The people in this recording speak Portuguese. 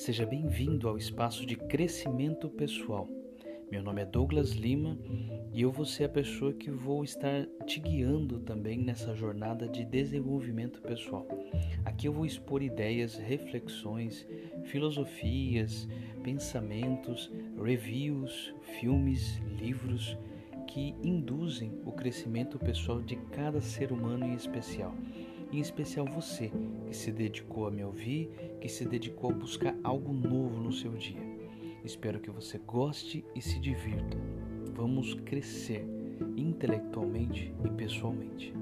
Seja bem-vindo ao espaço de crescimento pessoal. Meu nome é Douglas Lima e eu vou ser a pessoa que vou estar te guiando também nessa jornada de desenvolvimento pessoal. Aqui eu vou expor ideias, reflexões, filosofias, pensamentos, reviews, filmes, livros que induzem o crescimento pessoal de cada ser humano em especial em especial você que se dedicou a me ouvir, que se dedicou a buscar algo novo no seu dia. Espero que você goste e se divirta. Vamos crescer intelectualmente e pessoalmente.